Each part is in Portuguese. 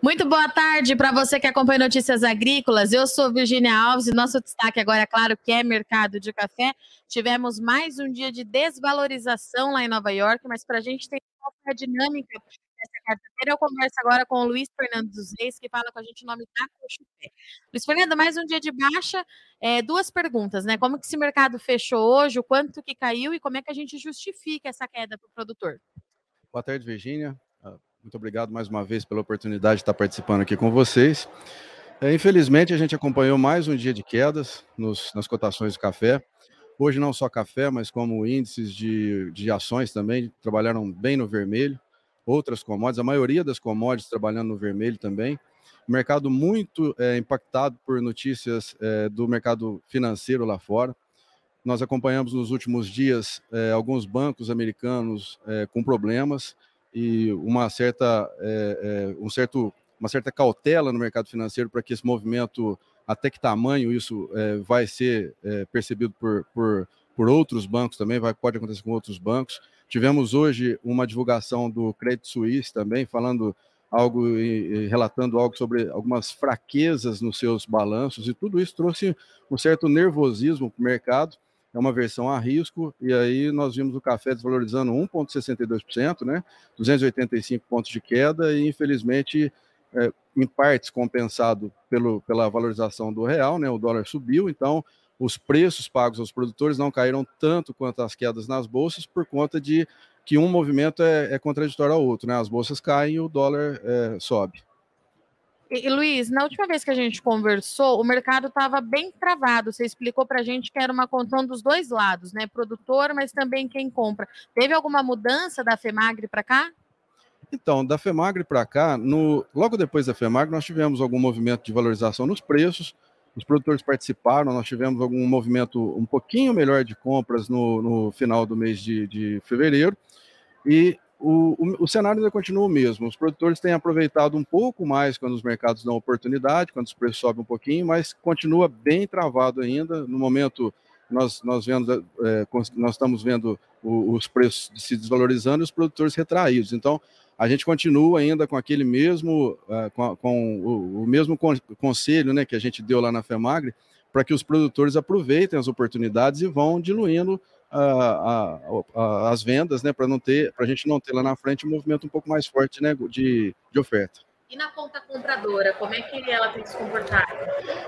Muito boa tarde para você que acompanha Notícias Agrícolas. Eu sou Virginia Alves e nosso destaque agora, é claro, que é mercado de café. Tivemos mais um dia de desvalorização lá em Nova York, mas para a gente ter uma dinâmica dessa quarta-feira, eu converso agora com o Luiz Fernando dos Reis, que fala com a gente o nome da Cochupé. Luiz Fernando, mais um dia de baixa. É, duas perguntas, né? Como que esse mercado fechou hoje, o quanto que caiu e como é que a gente justifica essa queda para o produtor? Boa tarde, Virginia. Muito obrigado mais uma vez pela oportunidade de estar participando aqui com vocês. É, infelizmente, a gente acompanhou mais um dia de quedas nos, nas cotações de café. Hoje, não só café, mas como índices de, de ações também trabalharam bem no vermelho. Outras commodities, a maioria das commodities trabalhando no vermelho também. Mercado muito é, impactado por notícias é, do mercado financeiro lá fora. Nós acompanhamos nos últimos dias é, alguns bancos americanos é, com problemas e uma certa, é, é, um certo, uma certa cautela no mercado financeiro para que esse movimento, até que tamanho isso é, vai ser é, percebido por, por, por outros bancos também, vai, pode acontecer com outros bancos. Tivemos hoje uma divulgação do Credit Suisse também, falando algo relatando algo sobre algumas fraquezas nos seus balanços, e tudo isso trouxe um certo nervosismo para o mercado é uma versão a risco, e aí nós vimos o café desvalorizando 1,62%, né? 285 pontos de queda, e infelizmente, é, em partes compensado pelo, pela valorização do real, né? O dólar subiu, então os preços pagos aos produtores não caíram tanto quanto as quedas nas bolsas, por conta de que um movimento é, é contraditório ao outro, né? As bolsas caem e o dólar é, sobe. E, Luiz, na última vez que a gente conversou, o mercado estava bem travado. Você explicou para a gente que era uma controle dos dois lados, né? Produtor, mas também quem compra. Teve alguma mudança da FEMAGRE para cá? Então, da FEMAGRE para cá, no, logo depois da FEMAGRE, nós tivemos algum movimento de valorização nos preços, os produtores participaram, nós tivemos algum movimento um pouquinho melhor de compras no, no final do mês de, de fevereiro, e o, o, o, cenário ainda continua o mesmo. Os produtores têm aproveitado um pouco mais quando os mercados dão oportunidade, quando os preços sobem um pouquinho, mas continua bem travado ainda. No momento, nós, nós, vendo, é, nós estamos vendo o, os preços se desvalorizando e os produtores retraídos. Então, a gente continua ainda com aquele mesmo, é, com, com o, o, mesmo conselho né, que a gente deu lá na FEMAGRE, para que os produtores aproveitem as oportunidades e vão diluindo a, a, as vendas, né, para não ter, para a gente não ter lá na frente um movimento um pouco mais forte né, de, de oferta. E na ponta compradora, como é que ela tem que se comportar?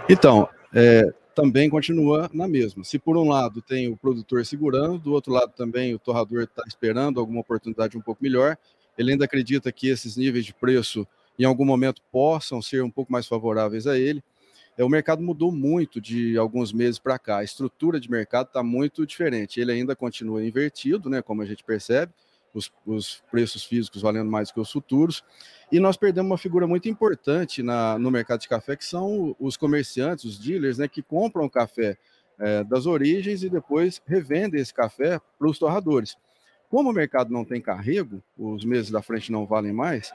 Então, é, também continua na mesma. Se por um lado tem o produtor segurando, do outro lado também o torrador está esperando alguma oportunidade um pouco melhor, ele ainda acredita que esses níveis de preço em algum momento possam ser um pouco mais favoráveis a ele. É, o mercado mudou muito de alguns meses para cá. A estrutura de mercado está muito diferente. Ele ainda continua invertido, né, como a gente percebe, os, os, preços físicos valendo mais que os futuros. E nós perdemos uma figura muito importante na, no mercado de café, que são os comerciantes, os dealers, né, que compram o café é, das origens e depois revendem esse café para os torradores. Como o mercado não tem carrego, os meses da frente não valem mais,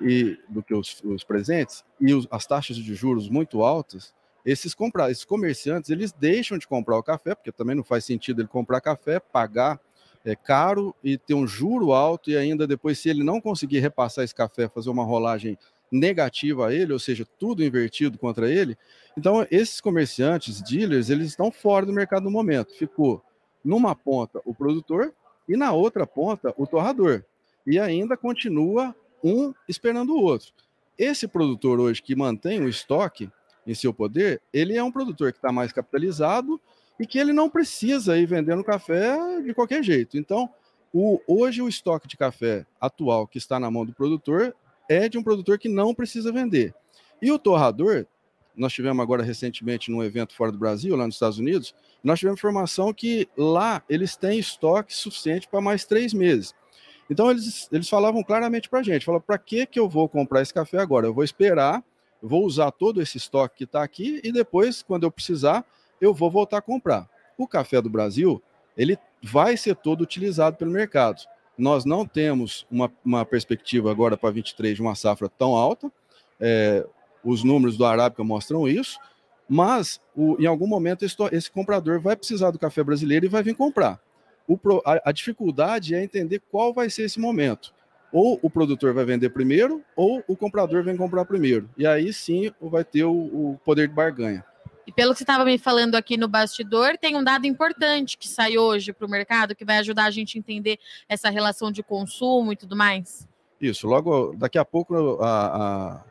e do que os, os presentes e os, as taxas de juros muito altas, esses, comprar, esses comerciantes eles deixam de comprar o café, porque também não faz sentido ele comprar café, pagar é, caro e ter um juro alto, e ainda depois, se ele não conseguir repassar esse café, fazer uma rolagem negativa a ele, ou seja, tudo invertido contra ele. Então, esses comerciantes, dealers, eles estão fora do mercado no momento. Ficou numa ponta o produtor e na outra ponta o torrador. E ainda continua um esperando o outro. Esse produtor hoje que mantém o estoque em seu poder, ele é um produtor que está mais capitalizado e que ele não precisa ir vendendo café de qualquer jeito. Então, o, hoje o estoque de café atual que está na mão do produtor é de um produtor que não precisa vender. E o torrador, nós tivemos agora recentemente num evento fora do Brasil, lá nos Estados Unidos, nós tivemos informação que lá eles têm estoque suficiente para mais três meses. Então eles, eles falavam claramente para a gente, falavam, para que, que eu vou comprar esse café agora? Eu vou esperar, vou usar todo esse estoque que está aqui e depois, quando eu precisar, eu vou voltar a comprar. O café do Brasil, ele vai ser todo utilizado pelo mercado. Nós não temos uma, uma perspectiva agora para 23 de uma safra tão alta, é, os números do Arábica mostram isso, mas o, em algum momento esse, esse comprador vai precisar do café brasileiro e vai vir comprar. O, a, a dificuldade é entender qual vai ser esse momento. ou o produtor vai vender primeiro, ou o comprador vem comprar primeiro. E aí sim vai ter o, o poder de barganha. E pelo que você estava me falando aqui no bastidor, tem um dado importante que sai hoje para o mercado que vai ajudar a gente a entender essa relação de consumo e tudo mais. Isso, logo daqui a pouco a, a,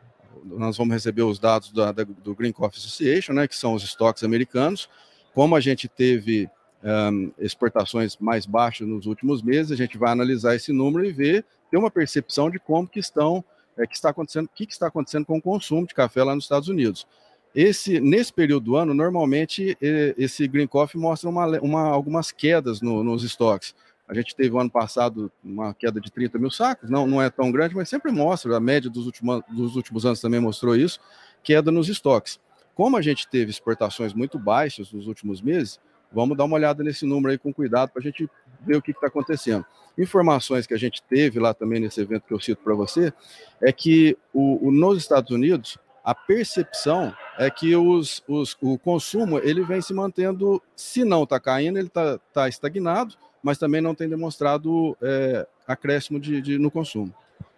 nós vamos receber os dados da, da, do Green Coffee Association, né, que são os estoques americanos. Como a gente teve um, exportações mais baixas nos últimos meses, a gente vai analisar esse número e ver, ter uma percepção de como que estão, é, que está acontecendo, o que, que está acontecendo com o consumo de café lá nos Estados Unidos. Esse, nesse período do ano, normalmente, esse Green Coffee mostra uma, uma, algumas quedas no, nos estoques. A gente teve o ano passado uma queda de 30 mil sacos, não, não é tão grande, mas sempre mostra, a média dos últimos, dos últimos anos também mostrou isso, queda nos estoques. Como a gente teve exportações muito baixas nos últimos meses, vamos dar uma olhada nesse número aí com cuidado para a gente ver o que está acontecendo. Informações que a gente teve lá também nesse evento que eu cito para você, é que o, o, nos Estados Unidos, a percepção é que os, os, o consumo ele vem se mantendo, se não está caindo, ele está tá estagnado, mas também não tem demonstrado é, acréscimo de, de, no consumo.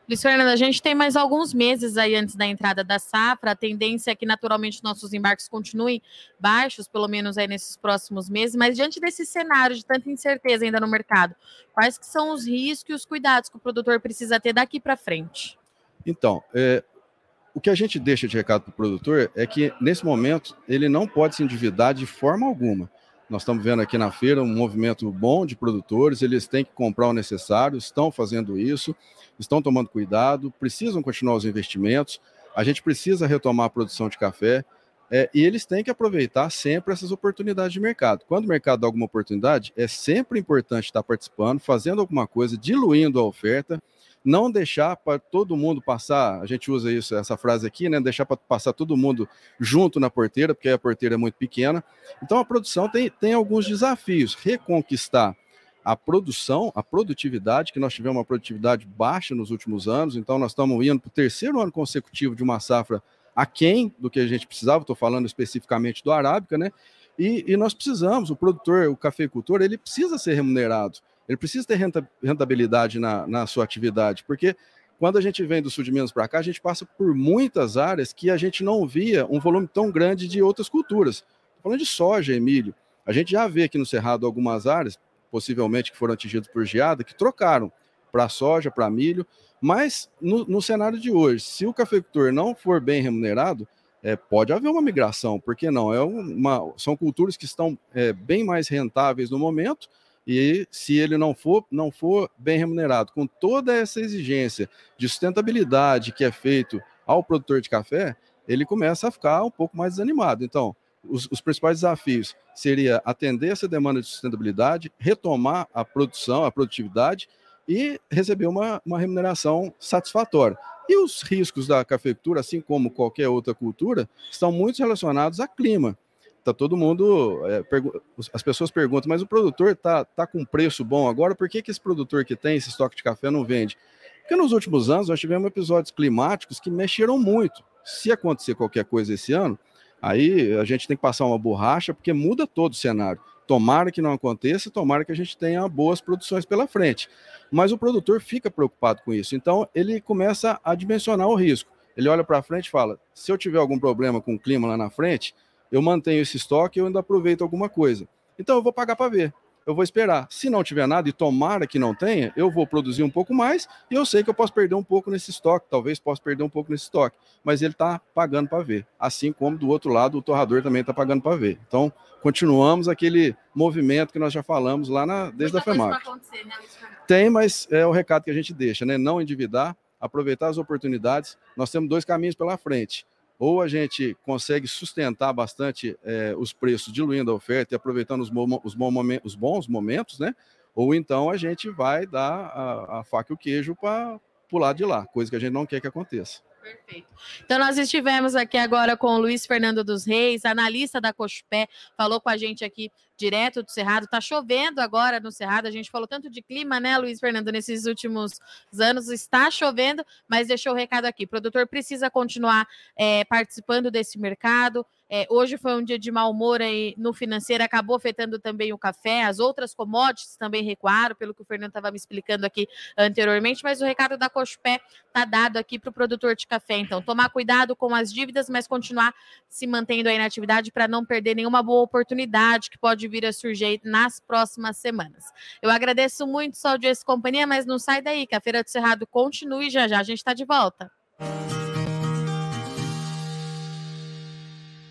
Luiz Fernando, a gente tem mais alguns meses aí antes da entrada da safra. A tendência é que naturalmente nossos embarques continuem baixos, pelo menos aí nesses próximos meses. Mas diante desse cenário de tanta incerteza ainda no mercado, quais que são os riscos e os cuidados que o produtor precisa ter daqui para frente? Então, é, o que a gente deixa de recado para o produtor é que, nesse momento, ele não pode se endividar de forma alguma. Nós estamos vendo aqui na feira um movimento bom de produtores, eles têm que comprar o necessário, estão fazendo isso, estão tomando cuidado, precisam continuar os investimentos, a gente precisa retomar a produção de café, é, e eles têm que aproveitar sempre essas oportunidades de mercado. Quando o mercado dá alguma oportunidade, é sempre importante estar participando, fazendo alguma coisa, diluindo a oferta, não deixar para todo mundo passar, a gente usa isso, essa frase aqui, né? Deixar para passar todo mundo junto na porteira, porque a porteira é muito pequena. Então a produção tem, tem alguns desafios. Reconquistar a produção, a produtividade, que nós tivemos uma produtividade baixa nos últimos anos, então nós estamos indo para o terceiro ano consecutivo de uma safra aquém do que a gente precisava, estou falando especificamente do Arábica, né? E, e, nós precisamos, o produtor, o cafeicultor, ele precisa ser remunerado. Ele precisa ter rentabilidade na, na sua atividade, porque quando a gente vem do sul de Minas para cá, a gente passa por muitas áreas que a gente não via um volume tão grande de outras culturas. Estou falando de soja e milho. A gente já vê aqui no Cerrado algumas áreas, possivelmente que foram atingidas por geada, que trocaram para soja, para milho, mas no, no, cenário de hoje, se o cafeicultor não for bem remunerado, é, pode haver uma migração, por que não? É uma, são culturas que estão é, bem mais rentáveis no momento e se ele não for, não for bem remunerado, com toda essa exigência de sustentabilidade que é feito ao produtor de café, ele começa a ficar um pouco mais desanimado. Então, os, os principais desafios seria atender essa demanda de sustentabilidade, retomar a produção, a produtividade e receber uma, uma remuneração satisfatória. E os riscos da cafeicultura, assim como qualquer outra cultura, estão muito relacionados a clima tá todo mundo. É, as pessoas perguntam, mas o produtor tá, tá com preço bom agora, por que, que esse produtor que tem esse estoque de café não vende? Porque nos últimos anos nós tivemos episódios climáticos que mexeram muito. Se acontecer qualquer coisa esse ano, aí a gente tem que passar uma borracha, porque muda todo o cenário. Tomara que não aconteça, tomara que a gente tenha boas produções pela frente. Mas o produtor fica preocupado com isso. Então, ele começa a dimensionar o risco. Ele olha para frente e fala: se eu tiver algum problema com o clima lá na frente, eu mantenho esse estoque e eu ainda aproveito alguma coisa. Então eu vou pagar para ver. Eu vou esperar. Se não tiver nada, e tomara que não tenha, eu vou produzir um pouco mais e eu sei que eu posso perder um pouco nesse estoque, talvez possa perder um pouco nesse estoque, mas ele está pagando para ver. Assim como do outro lado o torrador também está pagando para ver. Então, continuamos aquele movimento que nós já falamos lá na, desde Muita a FEMAC. Né, Tem, mas é o recado que a gente deixa, né? Não endividar, aproveitar as oportunidades. Nós temos dois caminhos pela frente ou a gente consegue sustentar bastante é, os preços, diluindo a oferta e aproveitando os, os, os, bons momentos, né? Ou então a gente vai dar a, a faca e o queijo para pular de lá, coisa que a gente não quer que aconteça. Perfeito. Então, nós estivemos aqui agora com o Luiz Fernando dos Reis, analista da Cochupé, falou com a gente aqui direto do Cerrado. Está chovendo agora no Cerrado. A gente falou tanto de clima, né, Luiz Fernando, nesses últimos anos. Está chovendo, mas deixou o recado aqui. O produtor precisa continuar é, participando desse mercado. É, hoje foi um dia de mau humor aí no financeiro, acabou afetando também o café, as outras commodities também recuaram, pelo que o Fernando estava me explicando aqui anteriormente, mas o recado da Cochupé está dado aqui para o produtor de café. Então, tomar cuidado com as dívidas, mas continuar se mantendo aí na atividade para não perder nenhuma boa oportunidade que pode vir a surgir nas próximas semanas. Eu agradeço muito sua audiência e companhia, mas não sai daí, que a Feira do Cerrado continue já já. A gente está de volta.